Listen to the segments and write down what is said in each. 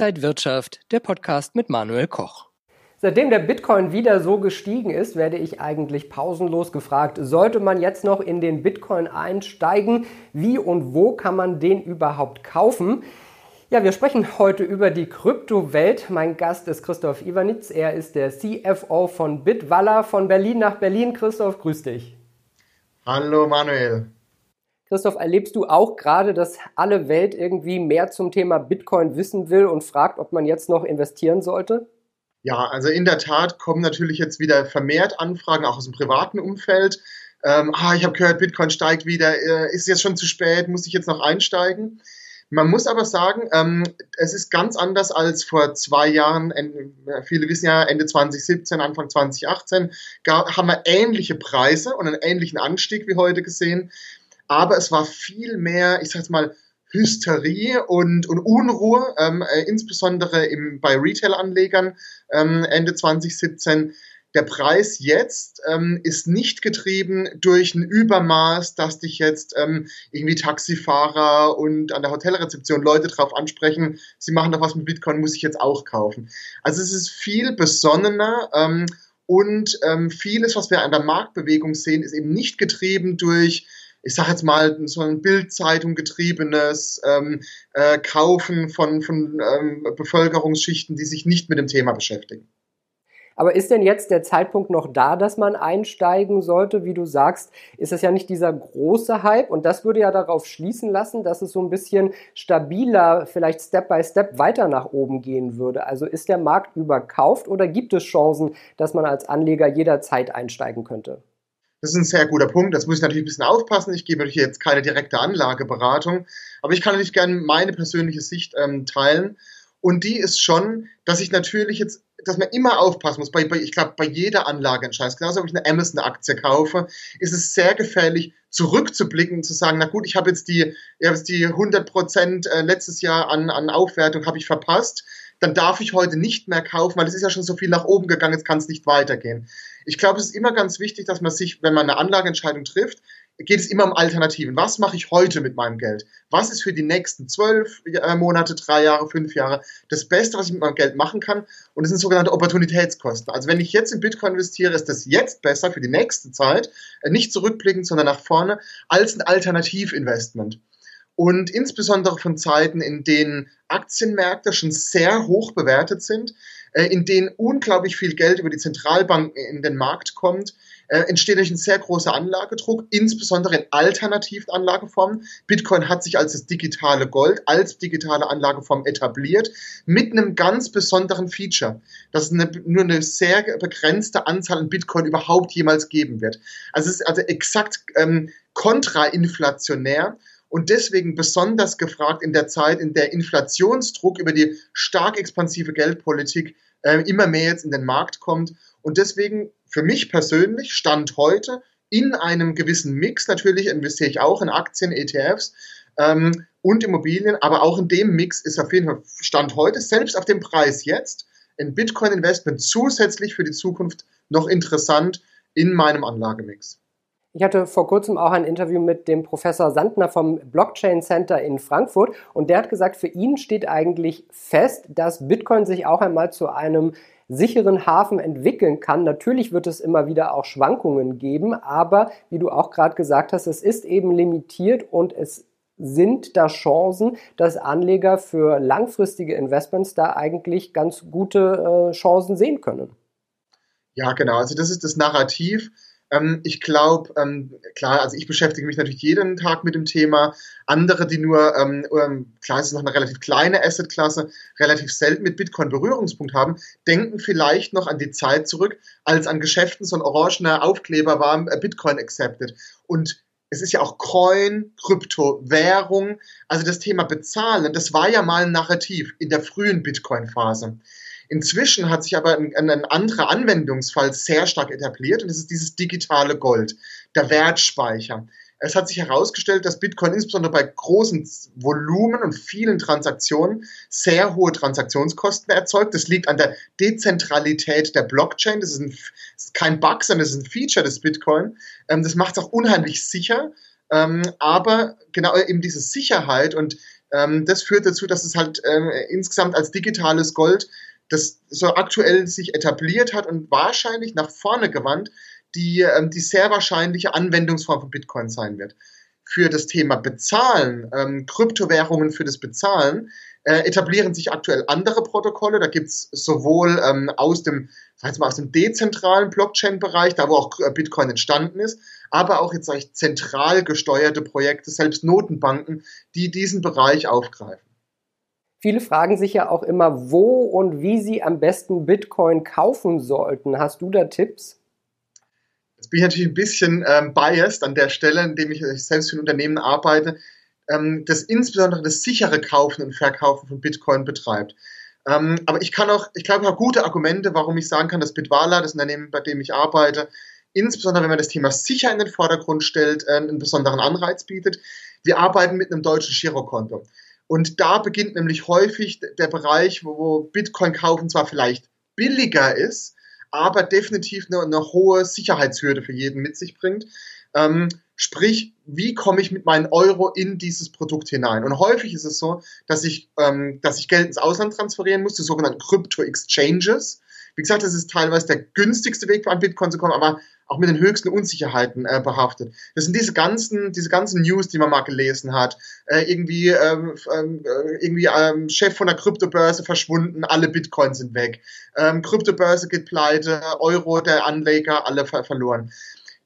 Inside Wirtschaft, der Podcast mit Manuel Koch. Seitdem der Bitcoin wieder so gestiegen ist, werde ich eigentlich pausenlos gefragt, sollte man jetzt noch in den Bitcoin einsteigen? Wie und wo kann man den überhaupt kaufen? Ja, wir sprechen heute über die Kryptowelt. Mein Gast ist Christoph Iwanitz. Er ist der CFO von Bitwalla von Berlin nach Berlin. Christoph, grüß dich. Hallo Manuel. Christoph, erlebst du auch gerade, dass alle Welt irgendwie mehr zum Thema Bitcoin wissen will und fragt, ob man jetzt noch investieren sollte? Ja, also in der Tat kommen natürlich jetzt wieder vermehrt Anfragen, auch aus dem privaten Umfeld. Ähm, ah, ich habe gehört, Bitcoin steigt wieder. Äh, ist jetzt schon zu spät? Muss ich jetzt noch einsteigen? Man muss aber sagen, ähm, es ist ganz anders als vor zwei Jahren. Viele wissen ja, Ende 2017, Anfang 2018 gab, haben wir ähnliche Preise und einen ähnlichen Anstieg wie heute gesehen aber es war viel mehr, ich sag's mal, Hysterie und, und Unruhe, ähm, äh, insbesondere im, bei Retail-Anlegern ähm, Ende 2017. Der Preis jetzt ähm, ist nicht getrieben durch ein Übermaß, dass dich jetzt ähm, irgendwie Taxifahrer und an der Hotelrezeption Leute drauf ansprechen, sie machen doch was mit Bitcoin, muss ich jetzt auch kaufen. Also es ist viel besonnener ähm, und ähm, vieles, was wir an der Marktbewegung sehen, ist eben nicht getrieben durch ich sage jetzt mal, so ein Bildzeitung getriebenes ähm, äh, Kaufen von, von ähm, Bevölkerungsschichten, die sich nicht mit dem Thema beschäftigen. Aber ist denn jetzt der Zeitpunkt noch da, dass man einsteigen sollte? Wie du sagst, ist es ja nicht dieser große Hype und das würde ja darauf schließen lassen, dass es so ein bisschen stabiler, vielleicht Step by Step weiter nach oben gehen würde. Also ist der Markt überkauft oder gibt es Chancen, dass man als Anleger jederzeit einsteigen könnte? Das ist ein sehr guter Punkt. Das muss ich natürlich ein bisschen aufpassen. Ich gebe natürlich jetzt keine direkte Anlageberatung, aber ich kann natürlich gerne meine persönliche Sicht ähm, teilen. Und die ist schon, dass ich natürlich jetzt, dass man immer aufpassen muss, bei, bei ich glaube, bei jeder Anlageentscheidung, genauso ob ich eine Amazon-Aktie kaufe, ist es sehr gefährlich, zurückzublicken und zu sagen, na gut, ich habe jetzt die, ich habe jetzt die 100 Prozent äh, letztes Jahr an, an Aufwertung habe ich verpasst dann darf ich heute nicht mehr kaufen, weil es ist ja schon so viel nach oben gegangen, jetzt kann es nicht weitergehen. Ich glaube, es ist immer ganz wichtig, dass man sich, wenn man eine Anlageentscheidung trifft, geht es immer um Alternativen. Was mache ich heute mit meinem Geld? Was ist für die nächsten zwölf äh, Monate, drei Jahre, fünf Jahre das Beste, was ich mit meinem Geld machen kann? Und das sind sogenannte Opportunitätskosten. Also wenn ich jetzt in Bitcoin investiere, ist das jetzt besser für die nächste Zeit, äh, nicht zurückblickend, sondern nach vorne, als ein Alternativinvestment und insbesondere von Zeiten, in denen Aktienmärkte schon sehr hoch bewertet sind, in denen unglaublich viel Geld über die Zentralbanken in den Markt kommt, äh, entsteht durch ein sehr großer Anlagedruck, insbesondere in alternativen Anlageformen. Bitcoin hat sich als das digitale Gold, als digitale Anlageform etabliert, mit einem ganz besonderen Feature, dass es eine, nur eine sehr begrenzte Anzahl an Bitcoin überhaupt jemals geben wird. Also es ist also exakt ähm, kontrainflationär und deswegen besonders gefragt in der Zeit, in der Inflationsdruck über die stark expansive Geldpolitik äh, immer mehr jetzt in den Markt kommt. Und deswegen für mich persönlich stand heute in einem gewissen Mix, natürlich investiere ich auch in Aktien, ETFs ähm, und Immobilien, aber auch in dem Mix ist auf jeden Fall Stand heute, selbst auf dem Preis jetzt, ein Bitcoin-Investment zusätzlich für die Zukunft noch interessant in meinem Anlagemix. Ich hatte vor kurzem auch ein Interview mit dem Professor Sandner vom Blockchain Center in Frankfurt und der hat gesagt, für ihn steht eigentlich fest, dass Bitcoin sich auch einmal zu einem sicheren Hafen entwickeln kann. Natürlich wird es immer wieder auch Schwankungen geben, aber wie du auch gerade gesagt hast, es ist eben limitiert und es sind da Chancen, dass Anleger für langfristige Investments da eigentlich ganz gute äh, Chancen sehen können. Ja, genau. Also das ist das Narrativ ähm, ich glaube, ähm, klar, also ich beschäftige mich natürlich jeden Tag mit dem Thema. Andere, die nur, ähm, ähm, klar, es ist noch eine relativ kleine Assetklasse, relativ selten mit Bitcoin Berührungspunkt haben, denken vielleicht noch an die Zeit zurück, als an Geschäften so ein orangener Aufkleber war, äh, Bitcoin accepted. Und es ist ja auch Coin, Krypto, Währung, also das Thema Bezahlen, das war ja mal ein Narrativ in der frühen Bitcoin-Phase. Inzwischen hat sich aber ein, ein anderer Anwendungsfall sehr stark etabliert und das ist dieses digitale Gold, der Wertspeicher. Es hat sich herausgestellt, dass Bitcoin insbesondere bei großen Volumen und vielen Transaktionen sehr hohe Transaktionskosten erzeugt. Das liegt an der Dezentralität der Blockchain. Das ist, ein, das ist kein Bug, sondern das ist ein Feature des Bitcoin. Ähm, das macht es auch unheimlich sicher. Ähm, aber genau eben diese Sicherheit und Ähm, das führt dazu, dass es halt insgesamt als digitales Gold das so aktuell sich etabliert hat und wahrscheinlich nach vorne gewandt die, ähm, die sehr wahrscheinliche Anwendungsform von Bitcoin sein wird. Für das Thema Bezahlen, ähm, Kryptowährungen für das Bezahlen, äh, etablieren sich aktuell andere Protokolle. Da gibt's sowohl ähm, aus dem, sag mal, aus dem dezentralen Blockchain-Bereich, da wo auch Bitcoin entstanden ist, aber auch jetzt sag ich, zentral gesteuerte Projekte, selbst Notenbanken, die diesen Bereich aufgreifen. Viele fragen sich ja auch immer, wo und wie sie am besten Bitcoin kaufen sollten. Hast du da Tipps? Jetzt bin ich natürlich ein bisschen ähm, biased an der Stelle, indem ich selbst für ein Unternehmen arbeite, ähm, das insbesondere das sichere Kaufen und Verkaufen von Bitcoin betreibt. Ähm, aber ich kann auch, ich glaube, ich habe gute Argumente, warum ich sagen kann, dass Bitwala, das Unternehmen, bei dem ich arbeite, insbesondere wenn man das Thema sicher in den Vordergrund stellt, äh, einen besonderen Anreiz bietet. Wir arbeiten mit einem deutschen Girokonto. Und da beginnt nämlich häufig der Bereich, wo Bitcoin kaufen zwar vielleicht billiger ist, aber definitiv eine, eine hohe Sicherheitshürde für jeden mit sich bringt. Ähm, sprich, wie komme ich mit meinen Euro in dieses Produkt hinein? Und häufig ist es so, dass ich, ähm, dass ich Geld ins Ausland transferieren muss, die sogenannten Crypto-Exchanges. Wie gesagt, das ist teilweise der günstigste Weg, an Bitcoin zu kommen, aber auch mit den höchsten Unsicherheiten äh, behaftet. Das sind diese ganzen, diese ganzen News, die man mal gelesen hat. Äh, irgendwie, ähm, ähm, äh, irgendwie ähm, Chef von der Kryptobörse verschwunden, alle Bitcoins sind weg. Ähm, Kryptobörse geht pleite, Euro der Anleger, alle ver verloren.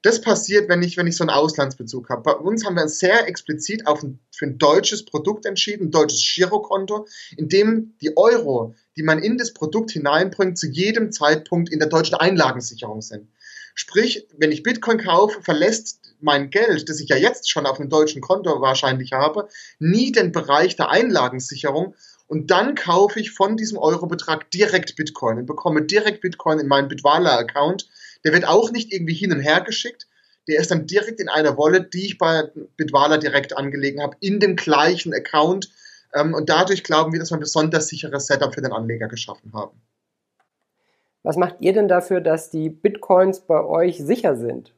Das passiert, wenn ich, wenn ich so einen Auslandsbezug habe. Bei uns haben wir sehr explizit auf ein, für ein deutsches Produkt entschieden, ein deutsches Girokonto, in dem die Euro, die man in das Produkt hineinbringt, zu jedem Zeitpunkt in der deutschen Einlagensicherung sind. Sprich, wenn ich Bitcoin kaufe, verlässt mein Geld, das ich ja jetzt schon auf einem deutschen Konto wahrscheinlich habe, nie den Bereich der Einlagensicherung. Und dann kaufe ich von diesem Eurobetrag direkt Bitcoin und bekomme direkt Bitcoin in meinen Bitwala-Account. Der wird auch nicht irgendwie hin und her geschickt. Der ist dann direkt in einer Wallet, die ich bei Bitwala direkt angelegen habe, in dem gleichen Account. Ähm, und dadurch glauben wir, dass wir ein besonders sicheres Setup für den Anleger geschaffen haben. Was macht ihr denn dafür, dass die Bitcoins bei euch sicher sind?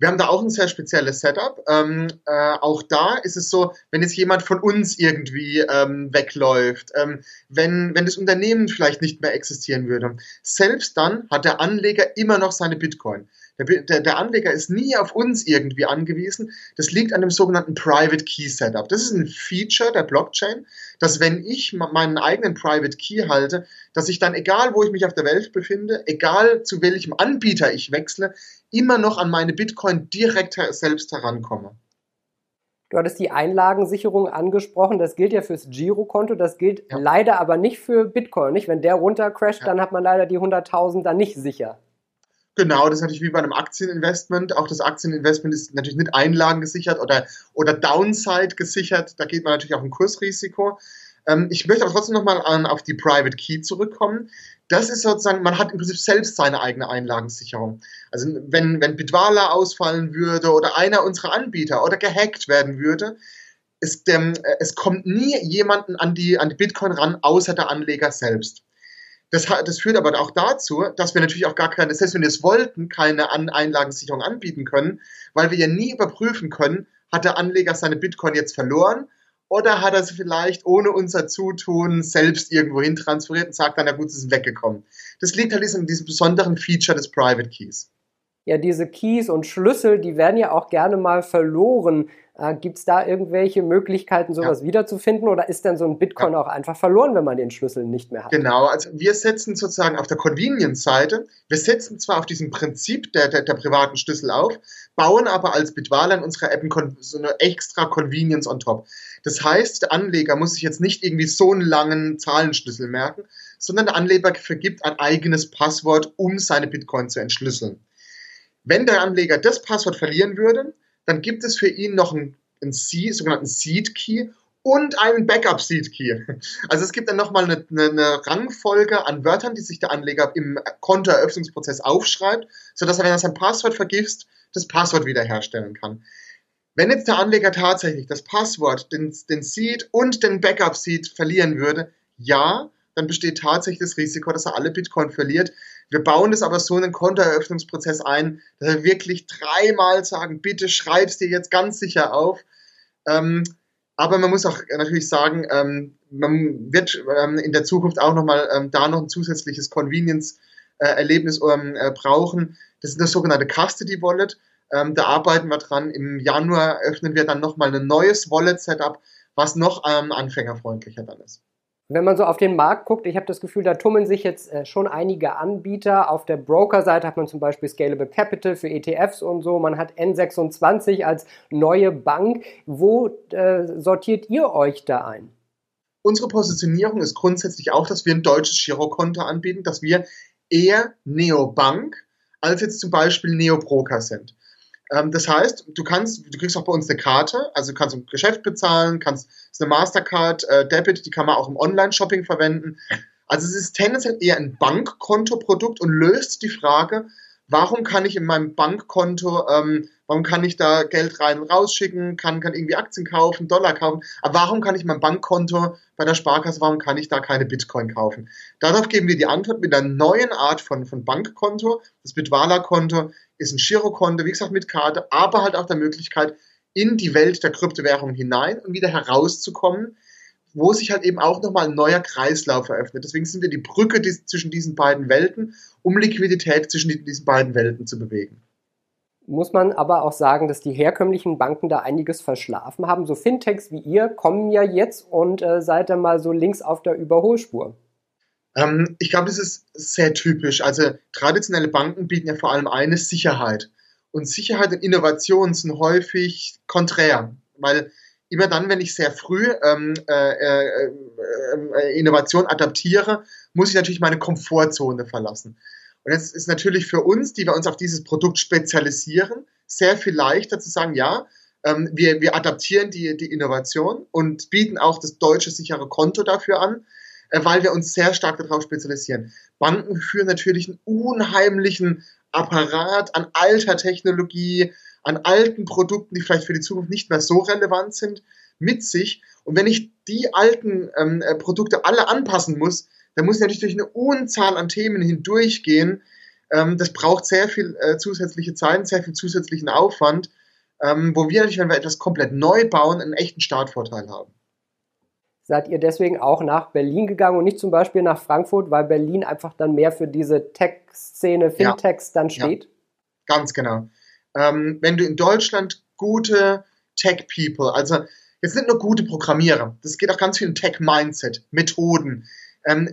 Wir haben da auch ein sehr spezielles Setup. Ähm, äh, auch da ist es so, wenn jetzt jemand von uns irgendwie ähm, wegläuft, ähm, wenn, wenn das Unternehmen vielleicht nicht mehr existieren würde, selbst dann hat der Anleger immer noch seine Bitcoin. Der, der, Anleger ist nie auf uns irgendwie angewiesen. Das liegt an dem sogenannten Private Key Setup. Das ist ein Feature der Blockchain, dass wenn ich meinen eigenen Private Key halte, dass ich dann, egal wo ich mich auf der Welt befinde, egal zu welchem Anbieter ich wechsle, immer noch an meine Bitcoin direkt selbst herankomme. Du hattest die Einlagensicherung angesprochen. Das gilt ja fürs Girokonto. Das gilt ja. leider aber nicht für Bitcoin. Nicht? Wenn der runtercrasht, ja. dann hat man leider die 100.000 dann nicht sicher. Genau, das ist natürlich wie bei einem Aktieninvestment. Auch das Aktieninvestment ist natürlich nicht Einlagen gesichert oder, oder Downside gesichert. Da geht man natürlich auch ein Kursrisiko. Ähm, ich möchte aber trotzdem nochmal auf die Private Key zurückkommen. Das ist sozusagen, man hat im Prinzip selbst seine eigene Einlagensicherung. Also wenn, wenn Bitwala ausfallen würde oder einer unserer Anbieter oder gehackt werden würde, es, ähm, es kommt nie jemanden an die, an die Bitcoin ran, außer der Anleger selbst. Das, das führt aber auch dazu, dass wir natürlich auch gar keine, selbst wenn wir es wollten, keine An Einlagensicherung anbieten können, weil wir ja nie überprüfen können, hat der Anleger seine Bitcoin jetzt verloren oder hat er sie vielleicht ohne unser Zutun selbst irgendwo hin transferiert und sagt dann, na gut, es ist weggekommen. Das liegt halt in diesem besonderen Feature des Private Keys. Ja, diese Keys und Schlüssel, die werden ja auch gerne mal verloren. Äh, Gibt es da irgendwelche Möglichkeiten, sowas ja. wiederzufinden oder ist denn so ein Bitcoin ja. auch einfach verloren, wenn man den Schlüssel nicht mehr hat? Genau, also wir setzen sozusagen auf der Convenience-Seite, wir setzen zwar auf diesem Prinzip der, der, der privaten Schlüssel auf, bauen aber als Bitwala in unserer App so eine extra Convenience on top. Das heißt, der Anleger muss sich jetzt nicht irgendwie so einen langen Zahlenschlüssel merken, sondern der Anleger vergibt ein eigenes Passwort, um seine Bitcoin zu entschlüsseln. Wenn der Anleger das Passwort verlieren würde, dann gibt es für ihn noch einen, einen Seed, sogenannten Seed Key und einen Backup Seed Key. Also es gibt dann nochmal eine, eine, eine Rangfolge an Wörtern, die sich der Anleger im Kontoeröffnungsprozess aufschreibt, sodass er, wenn er sein Passwort vergisst, das Passwort wiederherstellen kann. Wenn jetzt der Anleger tatsächlich das Passwort, den, den Seed und den Backup Seed verlieren würde, ja, dann besteht tatsächlich das Risiko, dass er alle Bitcoin verliert. Wir bauen das aber so in den Kontoeröffnungsprozess ein, dass wir wirklich dreimal sagen, bitte schreib's dir jetzt ganz sicher auf. Ähm, Aber man muss auch natürlich sagen, ähm, man wird ähm, in der Zukunft auch nochmal ähm, da noch ein zusätzliches Convenience-Erlebnis ähm, äh, brauchen. Das ist das sogenannte Custody Wallet. Ähm, da arbeiten wir dran. Im Januar öffnen wir dann nochmal ein neues Wallet-Setup, was noch ähm, anfängerfreundlicher dann ist. Wenn man so auf den Markt guckt, ich habe das Gefühl, da tummeln sich jetzt äh, schon einige Anbieter. Auf der Broker-Seite hat man zum Beispiel Scalable Capital für ETFs und so. Man hat N26 als neue Bank. Wo äh, sortiert ihr euch da ein? Unsere Positionierung ist grundsätzlich auch, dass wir ein deutsches Girokonto anbieten, dass wir eher Neobank als jetzt zum Beispiel Neobroker sind. Ähm, das heißt, du kannst, du kriegst auch bei uns eine Karte, also du kannst ein Geschäft bezahlen, kannst, ist eine Mastercard, äh, Debit, die kann man auch im Online-Shopping verwenden. Also es ist tendenziell eher ein Bankkontoprodukt und löst die Frage, warum kann ich in meinem Bankkonto, ähm, warum kann ich da Geld rein und rausschicken, kann, kann irgendwie Aktien kaufen, Dollar kaufen, aber warum kann ich mein Bankkonto bei der Sparkasse, warum kann ich da keine Bitcoin kaufen? Darauf geben wir die Antwort mit einer neuen Art von, von Bankkonto. Das Bitwala-Konto ist ein Girokonto, wie gesagt, mit Karte, aber halt auch der Möglichkeit, in die Welt der Kryptowährung hinein und wieder herauszukommen, wo sich halt eben auch nochmal ein neuer Kreislauf eröffnet. Deswegen sind wir die Brücke die, zwischen diesen beiden Welten, um Liquidität zwischen die, diesen beiden Welten zu bewegen. Muss man aber auch sagen, dass die herkömmlichen Banken da einiges verschlafen haben. So Fintechs wie ihr kommen ja jetzt und äh, seid dann mal so links auf der Überholspur. Ähm, ich glaube, das ist sehr typisch. Also traditionelle Banken bieten ja vor allem eine Sicherheit. Und Sicherheit und Innovation sind häufig konträr, weil immer dann, wenn ich sehr früh ähm, äh, äh, äh, Innovation adaptiere, muss ich natürlich meine Komfortzone verlassen. Und jetzt ist natürlich für uns, die wir uns auf dieses Produkt spezialisieren, sehr viel leichter zu sagen, ja, ähm, wir, wir adaptieren die, die Innovation und bieten auch das deutsche sichere Konto dafür an, äh, weil wir uns sehr stark darauf spezialisieren. Banken führen natürlich einen unheimlichen Apparat an alter Technologie, an alten Produkten, die vielleicht für die Zukunft nicht mehr so relevant sind, mit sich. Und wenn ich die alten ähm, äh, Produkte alle anpassen muss, dann muss ich natürlich durch eine Unzahl an Themen hindurchgehen. Ähm, das braucht sehr viel äh, zusätzliche Zeit, sehr viel zusätzlichen Aufwand, ähm, wo wir natürlich, wenn wir etwas komplett neu bauen, einen echten Startvorteil haben. Seid ihr deswegen auch nach Berlin gegangen und nicht zum Beispiel nach Frankfurt, weil Berlin einfach dann mehr für diese Tech-Szene, Fintechs ja. dann steht? Ja, ganz genau ähm, wenn du in Deutschland gute Tech-People, also jetzt nicht nur gute Programmierer, das geht auch ganz viel in Tech-Mindset, Methoden, ähm,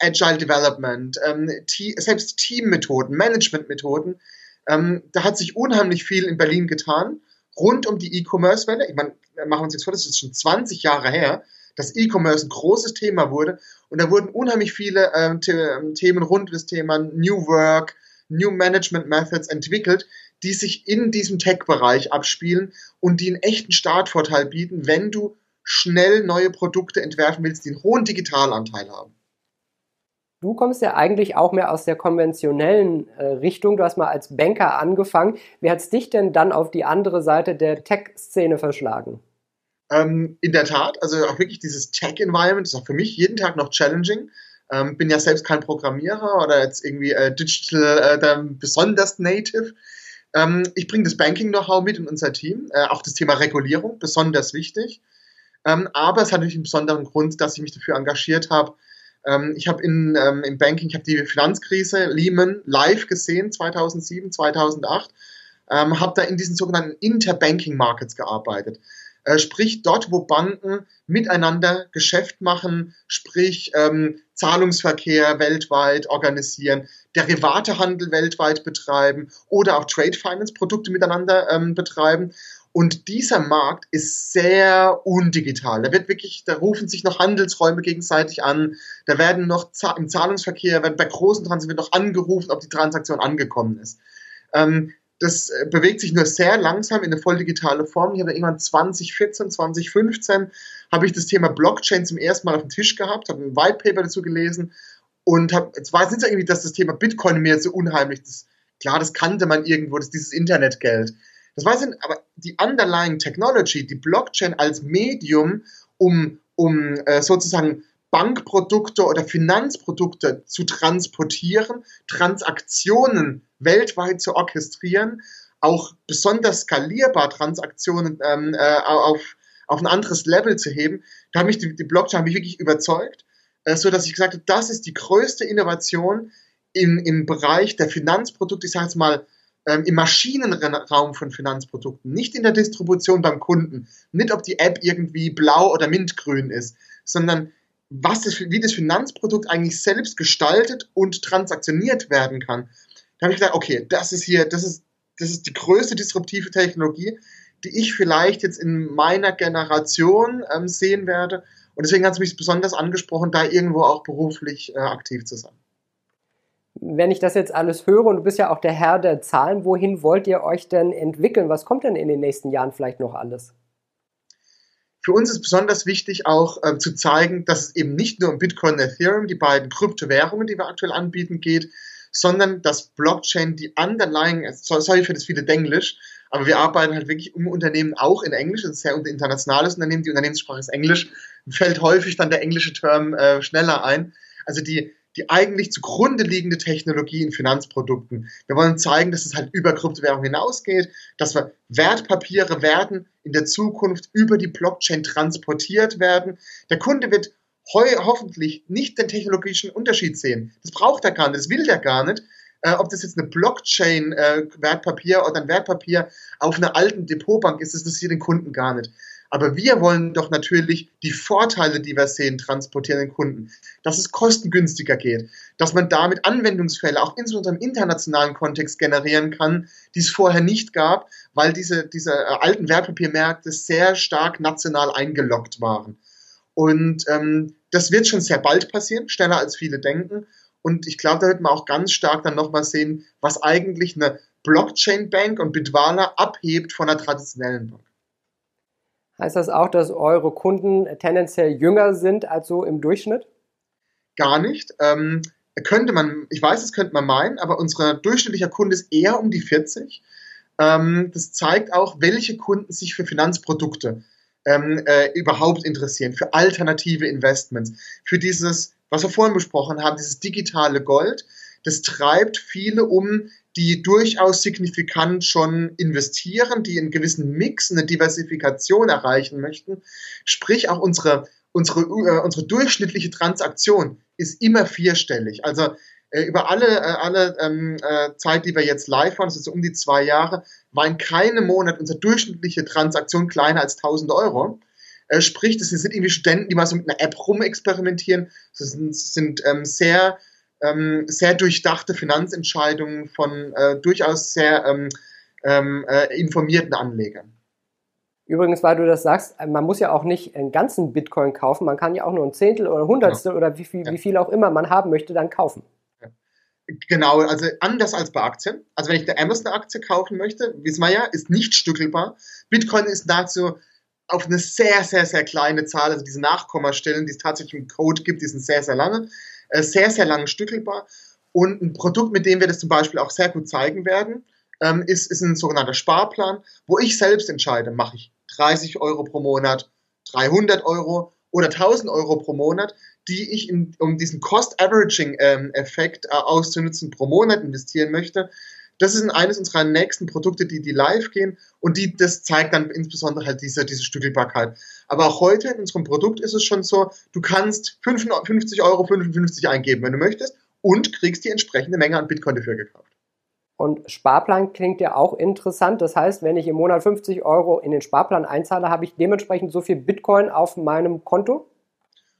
Agile Development, ähm, selbst Team-Methoden, Management-Methoden, ähm, da hat sich unheimlich viel in Berlin getan, rund um die E-Commerce-Welle. Ich meine, machen wir uns jetzt vor, das ist schon 20 Jahre her, dass E-Commerce ein großes Thema wurde und da wurden unheimlich viele ähm, Themen rund um das Thema New Work, New Management Methods entwickelt, die sich in diesem Tech-Bereich abspielen und die einen echten Startvorteil bieten, wenn du schnell neue Produkte entwerfen willst, die einen hohen Digitalanteil haben. Du kommst ja eigentlich auch mehr aus der konventionellen äh, Richtung. Du hast mal als Banker angefangen. Wie hat es dich denn dann auf die andere Seite der Tech-Szene verschlagen? Ähm, in der Tat, also auch wirklich dieses Tech-Environment ist auch für mich jeden Tag noch challenging. Ähm, bin ja selbst kein Programmierer oder jetzt irgendwie äh, digital äh, besonders native. Ähm, ich bringe das Banking-Know-how mit in unser Team, äh, auch das Thema Regulierung, besonders wichtig. Ähm, aber es hat natürlich einen besonderen Grund, dass ich mich dafür engagiert habe. Ähm, ich habe in, ähm, im Banking, ich habe die Finanzkrise Lehman live gesehen, 2007, 2008, ähm, habe da in diesen sogenannten Interbanking Markets gearbeitet. Äh, sprich dort, wo Banken miteinander Geschäft machen, sprich ähm, Zahlungsverkehr weltweit organisieren, Derivatehandel weltweit betreiben oder auch Trade Finance Produkte miteinander ähm, betreiben. Und dieser Markt ist sehr undigital. Da wird wirklich, da rufen sich noch Handelsräume gegenseitig an. Da werden noch im Zahlungsverkehr, bei großen Transaktionen noch angerufen, ob die Transaktion angekommen ist. Ähm, das äh, bewegt sich nur sehr langsam in eine voll digitale Form. Ich habe irgendwann 2014, 2015 habe ich das Thema Blockchain zum ersten Mal auf dem Tisch gehabt, habe ein White Paper dazu gelesen und habe, jetzt war es nicht irgendwie, dass das Thema Bitcoin mir so unheimlich, das, klar, das kannte man irgendwo, das ist dieses Internetgeld. Das weiß ich, aber die underlying Technology, die Blockchain als Medium, um, um äh, sozusagen Bankprodukte oder Finanzprodukte zu transportieren, Transaktionen weltweit zu orchestrieren, auch besonders skalierbar Transaktionen ähm, äh, auf, auf ein anderes Level zu heben. Da hat mich die, die Blockchain mich wirklich überzeugt, äh, so dass ich gesagt habe, das ist die größte Innovation im, im Bereich der Finanzprodukte, ich sage jetzt mal, im Maschinenraum von Finanzprodukten, nicht in der Distribution beim Kunden, nicht ob die App irgendwie blau oder mintgrün ist, sondern was das, wie das Finanzprodukt eigentlich selbst gestaltet und transaktioniert werden kann. Da habe ich gedacht, okay, das ist hier, das ist, das ist die größte disruptive Technologie, die ich vielleicht jetzt in meiner Generation ähm, sehen werde. Und deswegen hat es mich besonders angesprochen, da irgendwo auch beruflich äh, aktiv zu sein. Wenn ich das jetzt alles höre und du bist ja auch der Herr der Zahlen, wohin wollt ihr euch denn entwickeln? Was kommt denn in den nächsten Jahren vielleicht noch alles? Für uns ist besonders wichtig auch äh, zu zeigen, dass es eben nicht nur um Bitcoin und Ethereum, die beiden Kryptowährungen, die wir aktuell anbieten, geht, sondern dass Blockchain die underlying, sorry für das viele Denglisch, aber wir arbeiten halt wirklich um Unternehmen auch in Englisch, das ist ein sehr internationales Unternehmen, die Unternehmenssprache ist Englisch, fällt häufig dann der englische Term äh, schneller ein. Also die, die eigentlich zugrunde liegende Technologie in Finanzprodukten. Wir wollen zeigen, dass es halt über Kryptowährungen hinausgeht, dass wir Wertpapiere werden in der Zukunft über die Blockchain transportiert werden. Der Kunde wird hoffentlich nicht den technologischen Unterschied sehen. Das braucht er gar nicht, das will er gar nicht. Äh, ob das jetzt eine Blockchain-Wertpapier äh, oder ein Wertpapier auf einer alten Depotbank ist, das interessiert den Kunden gar nicht. Aber wir wollen doch natürlich die Vorteile, die wir sehen, transportieren den Kunden. Dass es kostengünstiger geht, dass man damit Anwendungsfälle auch insbesondere im internationalen Kontext generieren kann, die es vorher nicht gab, weil diese, diese äh, alten Wertpapiermärkte sehr stark national eingeloggt waren. Und ähm, das wird schon sehr bald passieren, schneller als viele denken. Und ich glaube, da wird man auch ganz stark dann nochmal sehen, was eigentlich eine Blockchain-Bank und Bitwala abhebt von einer traditionellen Bank. Heißt das auch, dass eure Kunden tendenziell jünger sind als so im Durchschnitt? Gar nicht. Ähm, könnte man, ich weiß, das könnte man meinen, aber unser durchschnittlicher Kunde ist eher um die 40. Ähm, das zeigt auch, welche Kunden sich für Finanzprodukte ähm, äh, überhaupt interessieren, für alternative Investments, für dieses, was wir vorhin besprochen haben, dieses digitale Gold. Das treibt viele um, die durchaus signifikant schon investieren, die einen gewissen Mix, eine Diversifikation erreichen möchten. Sprich, auch unsere, unsere, äh, unsere durchschnittliche Transaktion ist immer vierstellig. Also äh, über alle, äh, alle ähm, äh, Zeit, die wir jetzt live waren, also so um die zwei Jahre, war in keinem Monat unsere durchschnittliche Transaktion kleiner als 1000 Euro. Äh, sprich, das sind irgendwie Studenten, die mal so mit einer App rumexperimentieren. Das sind, sind ähm, sehr ähm, sehr durchdachte Finanzentscheidungen von äh, durchaus sehr ähm, ähm, äh, informierten Anlegern. Übrigens, weil du das sagst, man muss ja auch nicht einen ganzen Bitcoin kaufen, man kann ja auch nur ein Zehntel oder Hundertstel ja. oder wie viel, ja. wie viel auch immer man haben möchte, dann kaufen. Genau, also anders als bei Aktien. Also wenn ich eine Amazon-Aktie kaufen möchte, wissen wir ja, ist nicht stückelbar. Bitcoin ist dazu auf eine sehr, sehr, sehr kleine Zahl, also diese Nachkommastellen, die es tatsächlich im Code gibt, die sind sehr, sehr lange. Äh, sehr, sehr lang stückelbar. Und ein Produkt, mit dem wir das zum Beispiel auch sehr gut zeigen werden, ähm, ist, ist ein sogenannter Sparplan, wo ich selbst entscheide, mache ich 30 Euro pro Monat, 300 Euro oder 1000 Euro pro Monat, die ich, in, um diesen Cost-Averaging-Effekt ähm, äh, auszunutzen, pro Monat investieren möchte. Das ist eines unserer nächsten Produkte, die, die live gehen und die, das zeigt dann insbesondere halt diese, diese Stückelbarkeit. Aber auch heute in unserem Produkt ist es schon so, du kannst 55 Euro 55 eingeben, wenn du möchtest, und kriegst die entsprechende Menge an Bitcoin dafür gekauft. Und Sparplan klingt ja auch interessant. Das heißt, wenn ich im Monat 50 Euro in den Sparplan einzahle, habe ich dementsprechend so viel Bitcoin auf meinem Konto?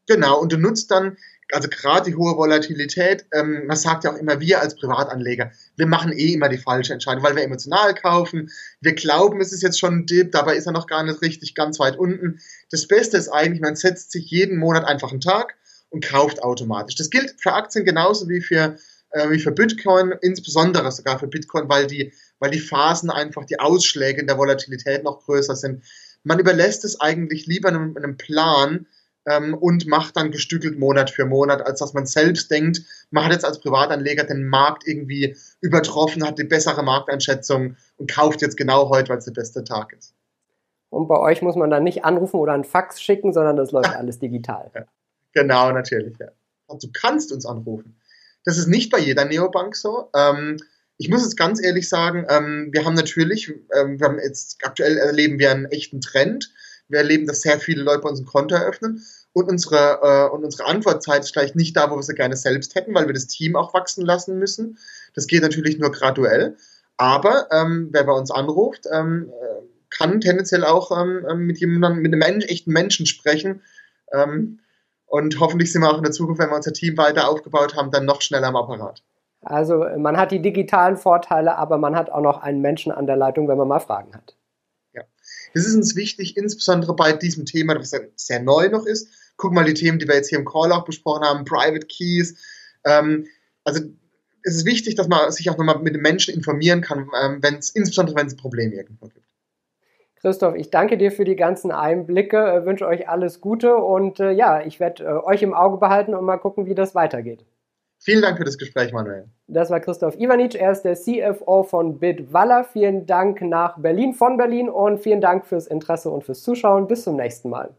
Genau, und du nutzt dann also gerade die hohe Volatilität, ähm, man sagt ja auch immer, wir als Privatanleger, wir machen eh immer die falsche Entscheidung, weil wir emotional kaufen. Wir glauben, es ist jetzt schon ein Dip, dabei ist er noch gar nicht richtig ganz weit unten. Das Beste ist eigentlich, man setzt sich jeden Monat einfach einen Tag und kauft automatisch. Das gilt für Aktien genauso wie für, äh, wie für Bitcoin, insbesondere sogar für Bitcoin, weil die, weil die Phasen einfach, die Ausschläge in der Volatilität noch größer sind. Man überlässt es eigentlich lieber einem, einem Plan, ähm, und macht dann gestückelt Monat für Monat, als dass man selbst denkt, man hat jetzt als Privatanleger den Markt irgendwie übertroffen, hat die bessere Markteinschätzung und kauft jetzt genau heute, weil es der beste Tag ist. Und bei euch muss man dann nicht anrufen oder einen Fax schicken, sondern das läuft alles digital. Ja. Genau, natürlich. Ja. Und du kannst uns anrufen. Das ist nicht bei jeder Neobank so. Ähm, ich muss jetzt ganz ehrlich sagen, ähm, wir haben natürlich, ähm, wir haben jetzt aktuell erleben wir einen echten Trend Wir erleben, dass sehr viele Leute bei uns ein Konto eröffnen und unsere, äh, und unsere Antwortzeit ist vielleicht nicht da, wo wir sie gerne selbst hätten, weil wir das Team auch wachsen lassen müssen. Das geht natürlich nur graduell. Aber ähm, wer bei uns anruft, ähm, äh, kann tendenziell auch ähm, ähm, mit jemandem, mit einem Mensch, echten Menschen sprechen. Ähm, und hoffentlich sind wir auch in der Zukunft, wenn wir unser Team weiter aufgebaut haben, dann noch schneller am Apparat. Also man hat die digitalen Vorteile, aber man hat auch noch einen Menschen an der Leitung, wenn man mal Fragen hat. Das ist uns wichtig, insbesondere bei diesem Thema, das sehr neu noch ist. Guck mal die Themen, die wir jetzt hier im Call auch besprochen haben, Private Keys. Ähm, also es ist wichtig, dass man sich auch nochmal mit den Menschen informieren kann, ähm, wenn es, insbesondere wenn es Probleme irgendwo gibt. Christoph, ich danke dir für die ganzen Einblicke, äh, wünsche euch alles Gute und äh, ja, ich werde äh, euch im Auge behalten und mal gucken, wie das weitergeht. Vielen Dank für das Gespräch, Manuel. Das war Christoph Ivanic, er ist der CFO von Bitwalla. Vielen Dank nach Berlin von Berlin und vielen Dank fürs Interesse und fürs Zuschauen. Bis zum nächsten Mal.